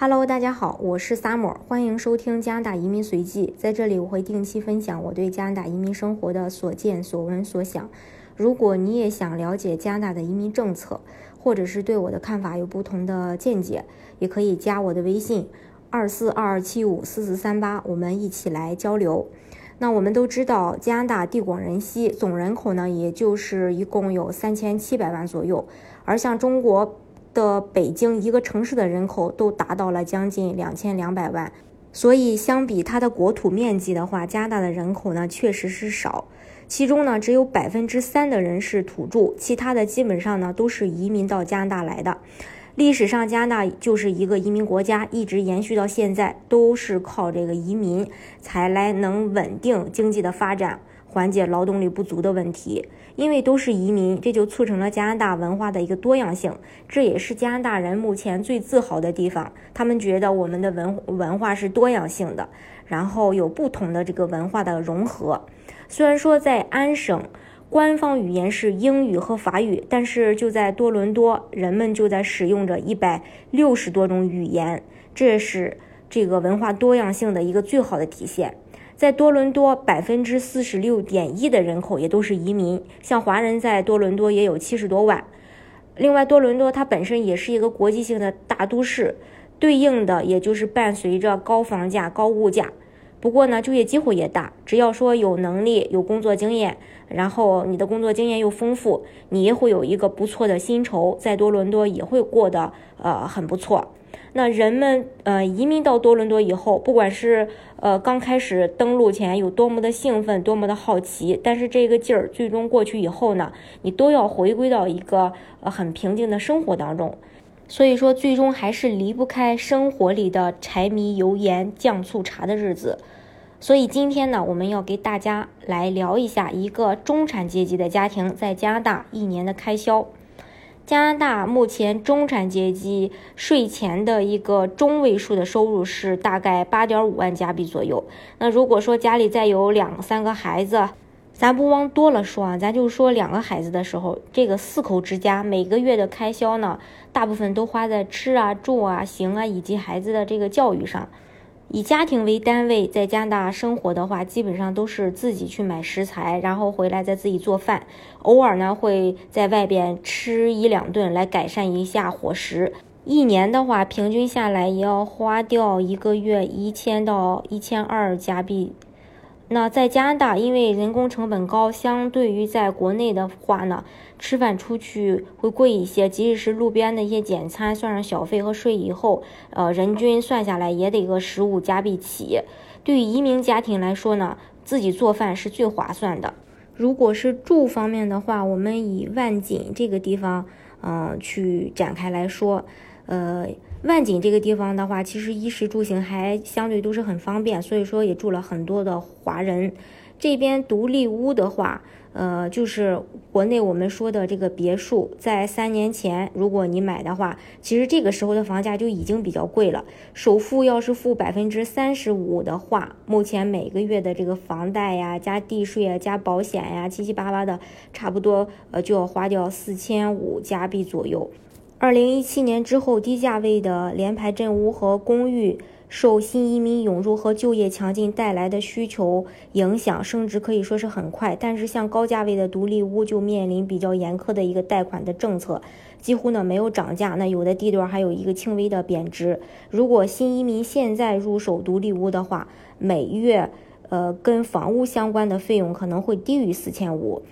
Hello，大家好，我是 Summer，欢迎收听加拿大移民随记。在这里，我会定期分享我对加拿大移民生活的所见所闻所想。如果你也想了解加拿大的移民政策，或者是对我的看法有不同的见解，也可以加我的微信二四二二七五四四三八，我们一起来交流。那我们都知道，加拿大地广人稀，总人口呢也就是一共有三千七百万左右，而像中国。的北京一个城市的人口都达到了将近两千两百万，所以相比它的国土面积的话，加拿大的人口呢确实是少。其中呢，只有百分之三的人是土著，其他的基本上呢都是移民到加拿大来的。历史上，加拿大就是一个移民国家，一直延续到现在，都是靠这个移民才来能稳定经济的发展。缓解劳动力不足的问题，因为都是移民，这就促成了加拿大文化的一个多样性，这也是加拿大人目前最自豪的地方。他们觉得我们的文文化是多样性的，然后有不同的这个文化的融合。虽然说在安省官方语言是英语和法语，但是就在多伦多，人们就在使用着一百六十多种语言，这是这个文化多样性的一个最好的体现。在多伦多，百分之四十六点一的人口也都是移民，像华人在多伦多也有七十多万。另外，多伦多它本身也是一个国际性的大都市，对应的也就是伴随着高房价、高物价。不过呢，就业机会也大，只要说有能力、有工作经验，然后你的工作经验又丰富，你也会有一个不错的薪酬，在多伦多也会过得呃很不错。那人们呃移民到多伦多以后，不管是呃刚开始登陆前有多么的兴奋，多么的好奇，但是这个劲儿最终过去以后呢，你都要回归到一个呃很平静的生活当中。所以说，最终还是离不开生活里的柴米油盐酱醋茶的日子。所以今天呢，我们要给大家来聊一下一个中产阶级的家庭在加拿大一年的开销。加拿大目前中产阶级税前的一个中位数的收入是大概八点五万加币左右。那如果说家里再有两三个孩子，咱不往多了说啊，咱就说两个孩子的时候，这个四口之家每个月的开销呢，大部分都花在吃啊、住啊、行啊以及孩子的这个教育上。以家庭为单位在加拿大生活的话，基本上都是自己去买食材，然后回来再自己做饭。偶尔呢会在外边吃一两顿来改善一下伙食。一年的话，平均下来也要花掉一个月一千到一千二加币。那在加拿大，因为人工成本高，相对于在国内的话呢，吃饭出去会贵一些。即使是路边的一些简餐，算上小费和税以后，呃，人均算下来也得个十五加币起。对于移民家庭来说呢，自己做饭是最划算的。如果是住方面的话，我们以万锦这个地方，嗯，去展开来说，呃。万锦这个地方的话，其实衣食住行还相对都是很方便，所以说也住了很多的华人。这边独立屋的话，呃，就是国内我们说的这个别墅，在三年前如果你买的话，其实这个时候的房价就已经比较贵了。首付要是付百分之三十五的话，目前每个月的这个房贷呀、加地税啊、加保险呀，七七八八的，差不多呃就要花掉四千五加币左右。二零一七年之后，低价位的联排镇屋和公寓受新移民涌入和就业强劲带来的需求影响，升值可以说是很快。但是像高价位的独立屋就面临比较严苛的一个贷款的政策，几乎呢没有涨价。那有的地段还有一个轻微的贬值。如果新移民现在入手独立屋的话，每月呃跟房屋相关的费用可能会低于四千五。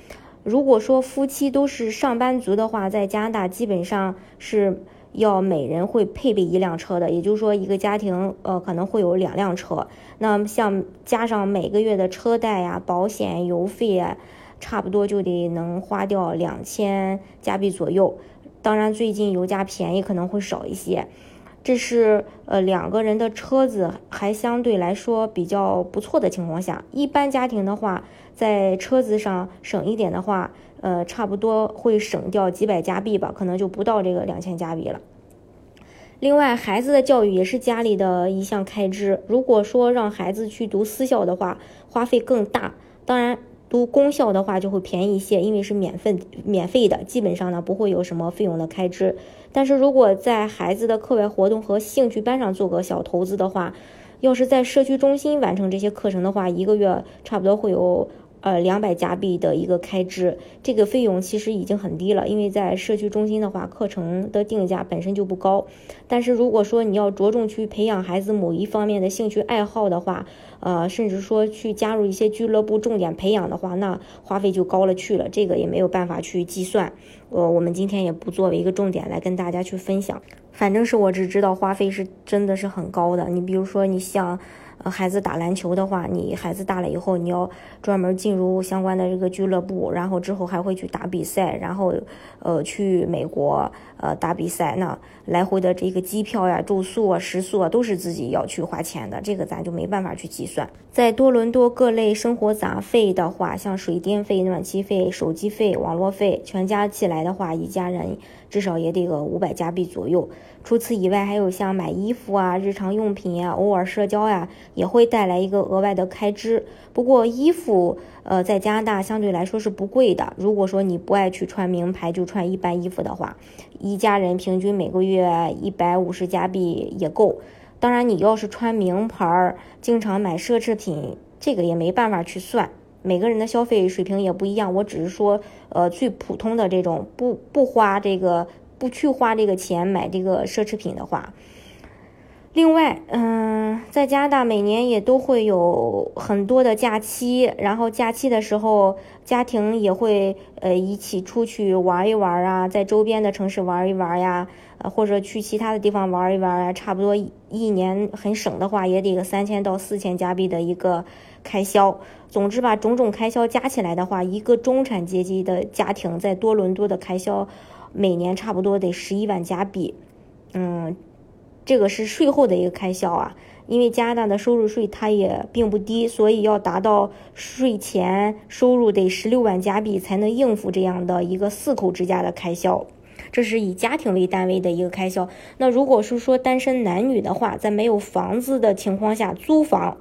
如果说夫妻都是上班族的话，在加拿大基本上是要每人会配备一辆车的，也就是说一个家庭呃可能会有两辆车。那像加上每个月的车贷呀、保险、油费啊，差不多就得能花掉两千加币左右。当然最近油价便宜，可能会少一些。这是呃两个人的车子还相对来说比较不错的情况下，一般家庭的话，在车子上省一点的话，呃差不多会省掉几百加币吧，可能就不到这个两千加币了。另外，孩子的教育也是家里的一项开支，如果说让孩子去读私校的话，花费更大。当然。读公校的话就会便宜一些，因为是免费免费的，基本上呢不会有什么费用的开支。但是如果在孩子的课外活动和兴趣班上做个小投资的话，要是在社区中心完成这些课程的话，一个月差不多会有。呃，两百加币的一个开支，这个费用其实已经很低了，因为在社区中心的话，课程的定价本身就不高。但是如果说你要着重去培养孩子某一方面的兴趣爱好的话，呃，甚至说去加入一些俱乐部重点培养的话，那花费就高了去了，这个也没有办法去计算。呃，我们今天也不作为一个重点来跟大家去分享，反正是我只知道花费是真的是很高的。你比如说，你像。呃，孩子打篮球的话，你孩子大了以后，你要专门进入相关的这个俱乐部，然后之后还会去打比赛，然后呃去美国呃打比赛，那来回的这个机票呀、住宿啊、食宿啊都是自己要去花钱的，这个咱就没办法去计。算在多伦多各类生活杂费的话，像水电费、暖气费、手机费、网络费，全加起来的话，一家人至少也得个五百加币左右。除此以外，还有像买衣服啊、日常用品呀、偶尔社交呀，也会带来一个额外的开支。不过衣服，呃，在加拿大相对来说是不贵的。如果说你不爱去穿名牌，就穿一般衣服的话，一家人平均每个月一百五十加币也够。当然，你要是穿名牌，经常买奢侈品，这个也没办法去算。每个人的消费水平也不一样。我只是说，呃，最普通的这种不不花这个。不去花这个钱买这个奢侈品的话，另外，嗯，在加拿大每年也都会有很多的假期，然后假期的时候，家庭也会呃一起出去玩一玩啊，在周边的城市玩一玩呀，或者去其他的地方玩一玩啊，差不多一年很省的话，也得个三千到四千加币的一个开销。总之吧，种种开销加起来的话，一个中产阶级的家庭在多伦多的开销。每年差不多得十一万加币，嗯，这个是税后的一个开销啊。因为加拿大的收入税它也并不低，所以要达到税前收入得十六万加币才能应付这样的一个四口之家的开销。这是以家庭为单位的一个开销。那如果是说单身男女的话，在没有房子的情况下租房，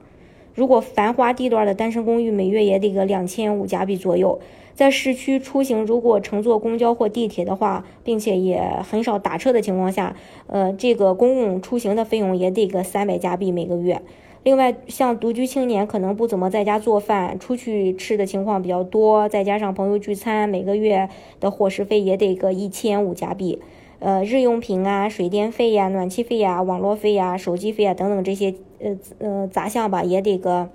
如果繁华地段的单身公寓，每月也得个两千五加币左右。在市区出行，如果乘坐公交或地铁的话，并且也很少打车的情况下，呃，这个公共出行的费用也得个三百加币每个月。另外，像独居青年可能不怎么在家做饭，出去吃的情况比较多，再加上朋友聚餐，每个月的伙食费也得个一千五加币。呃，日用品啊，水电费呀、暖气费呀、网络费呀、手机费啊等等这些呃呃杂项吧，也得个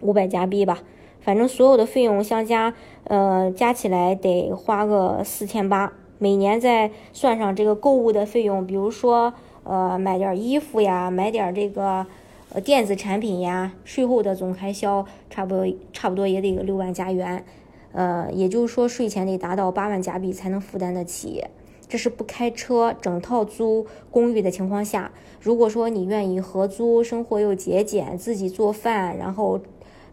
五百加币吧。反正所有的费用相加，呃，加起来得花个四千八。每年再算上这个购物的费用，比如说，呃，买点衣服呀，买点这个，电子产品呀，税后的总开销差不多差不多也得个六万加元，呃，也就是说税前得达到八万加币才能负担得起。这是不开车整套租公寓的情况下，如果说你愿意合租，生活又节俭，自己做饭，然后。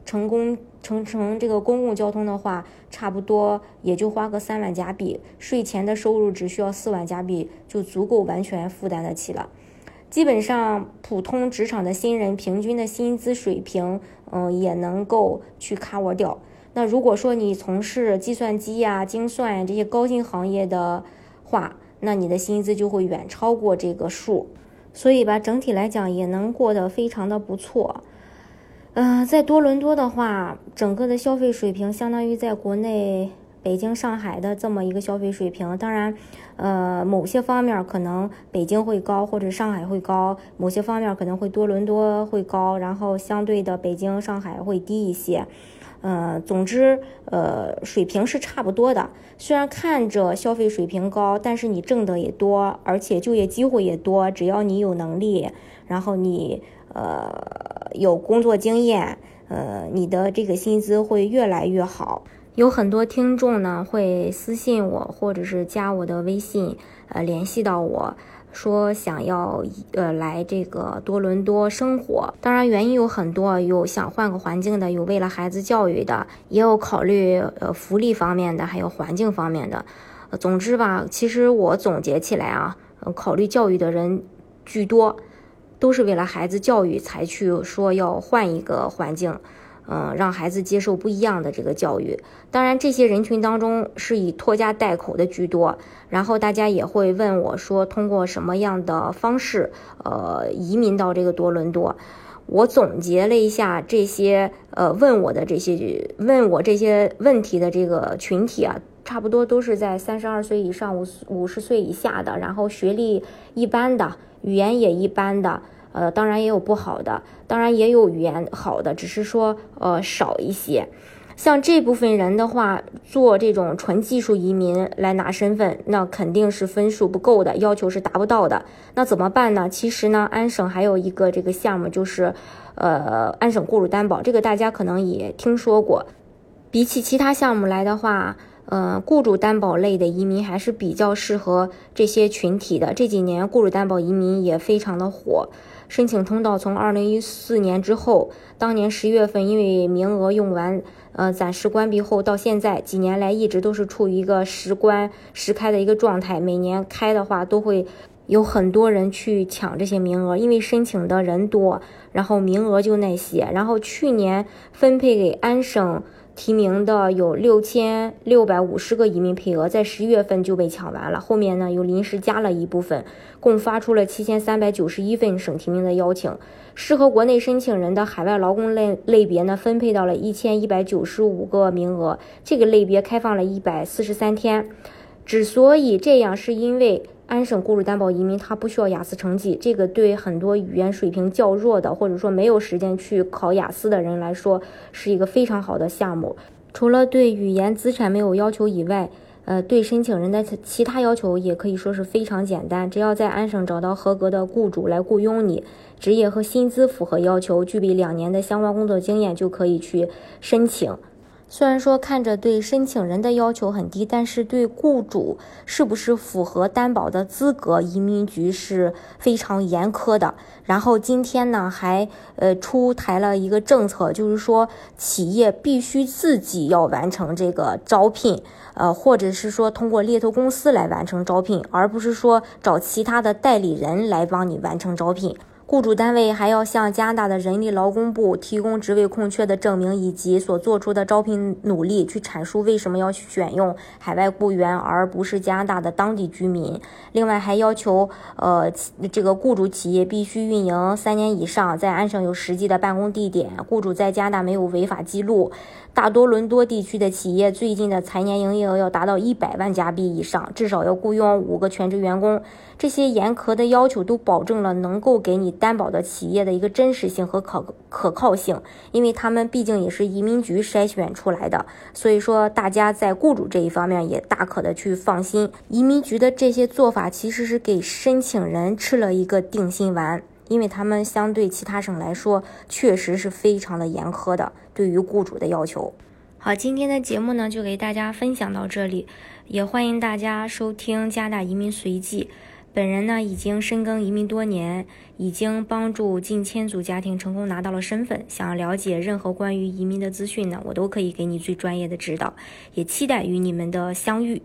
成功乘乘这个公共交通的话，差不多也就花个三万加币，税前的收入只需要四万加币，就足够完全负担得起了。基本上，普通职场的新人平均的薪资水平，嗯，也能够去 cover 掉。那如果说你从事计算机呀、精算这些高薪行业的话，那你的薪资就会远超过这个数。所以吧，整体来讲也能过得非常的不错。嗯，在多伦多的话，整个的消费水平相当于在国内北京、上海的这么一个消费水平。当然，呃，某些方面可能北京会高，或者上海会高；某些方面可能会多伦多会高，然后相对的北京、上海会低一些。呃，总之，呃，水平是差不多的。虽然看着消费水平高，但是你挣的也多，而且就业机会也多。只要你有能力，然后你。呃，有工作经验，呃，你的这个薪资会越来越好。有很多听众呢会私信我，或者是加我的微信，呃，联系到我说想要呃来这个多伦多生活。当然原因有很多，有想换个环境的，有为了孩子教育的，也有考虑呃福利方面的，还有环境方面的。总之吧，其实我总结起来啊，考虑教育的人居多。都是为了孩子教育才去说要换一个环境，嗯，让孩子接受不一样的这个教育。当然，这些人群当中是以拖家带口的居多。然后大家也会问我说，通过什么样的方式，呃，移民到这个多伦多？我总结了一下这些，呃，问我的这些问我这些问题的这个群体啊，差不多都是在三十二岁以上五五十岁以下的，然后学历一般的，语言也一般的。呃，当然也有不好的，当然也有语言好的，只是说呃少一些。像这部分人的话，做这种纯技术移民来拿身份，那肯定是分数不够的，要求是达不到的。那怎么办呢？其实呢，安省还有一个这个项目，就是呃安省雇主担保，这个大家可能也听说过。比起其他项目来的话，呃，雇主担保类的移民还是比较适合这些群体的。这几年雇主担保移民也非常的火。申请通道从二零一四年之后，当年十月份因为名额用完，呃，暂时关闭后，到现在几年来一直都是处于一个时关时开的一个状态。每年开的话，都会有很多人去抢这些名额，因为申请的人多，然后名额就那些。然后去年分配给安省。提名的有六千六百五十个移民配额，在十一月份就被抢完了。后面呢又临时加了一部分，共发出了七千三百九十一份省提名的邀请。适合国内申请人的海外劳工类类别呢，分配到了一千一百九十五个名额。这个类别开放了一百四十三天。之所以这样，是因为。安省雇主担保移民，他不需要雅思成绩，这个对很多语言水平较弱的，或者说没有时间去考雅思的人来说，是一个非常好的项目。除了对语言资产没有要求以外，呃，对申请人的其他要求也可以说是非常简单，只要在安省找到合格的雇主来雇佣你，职业和薪资符合要求，具备两年的相关工作经验，就可以去申请。虽然说看着对申请人的要求很低，但是对雇主是不是符合担保的资格，移民局是非常严苛的。然后今天呢，还呃出台了一个政策，就是说企业必须自己要完成这个招聘，呃，或者是说通过猎头公司来完成招聘，而不是说找其他的代理人来帮你完成招聘。雇主单位还要向加拿大的人力劳工部提供职位空缺的证明，以及所做出的招聘努力，去阐述为什么要选用海外雇员而不是加拿大的当地居民。另外，还要求，呃，这个雇主企业必须运营三年以上，在安省有实际的办公地点，雇主在加拿大没有违法记录。大多伦多地区的企业最近的财年营业额要达到一百万加币以上，至少要雇佣五个全职员工。这些严苛的要求都保证了能够给你担保的企业的一个真实性和可可靠性，因为他们毕竟也是移民局筛选出来的。所以说，大家在雇主这一方面也大可的去放心。移民局的这些做法其实是给申请人吃了一个定心丸。因为他们相对其他省来说，确实是非常的严苛的，对于雇主的要求。好，今天的节目呢，就给大家分享到这里，也欢迎大家收听加大移民随记。本人呢，已经深耕移民多年，已经帮助近千组家庭成功拿到了身份。想要了解任何关于移民的资讯呢，我都可以给你最专业的指导，也期待与你们的相遇。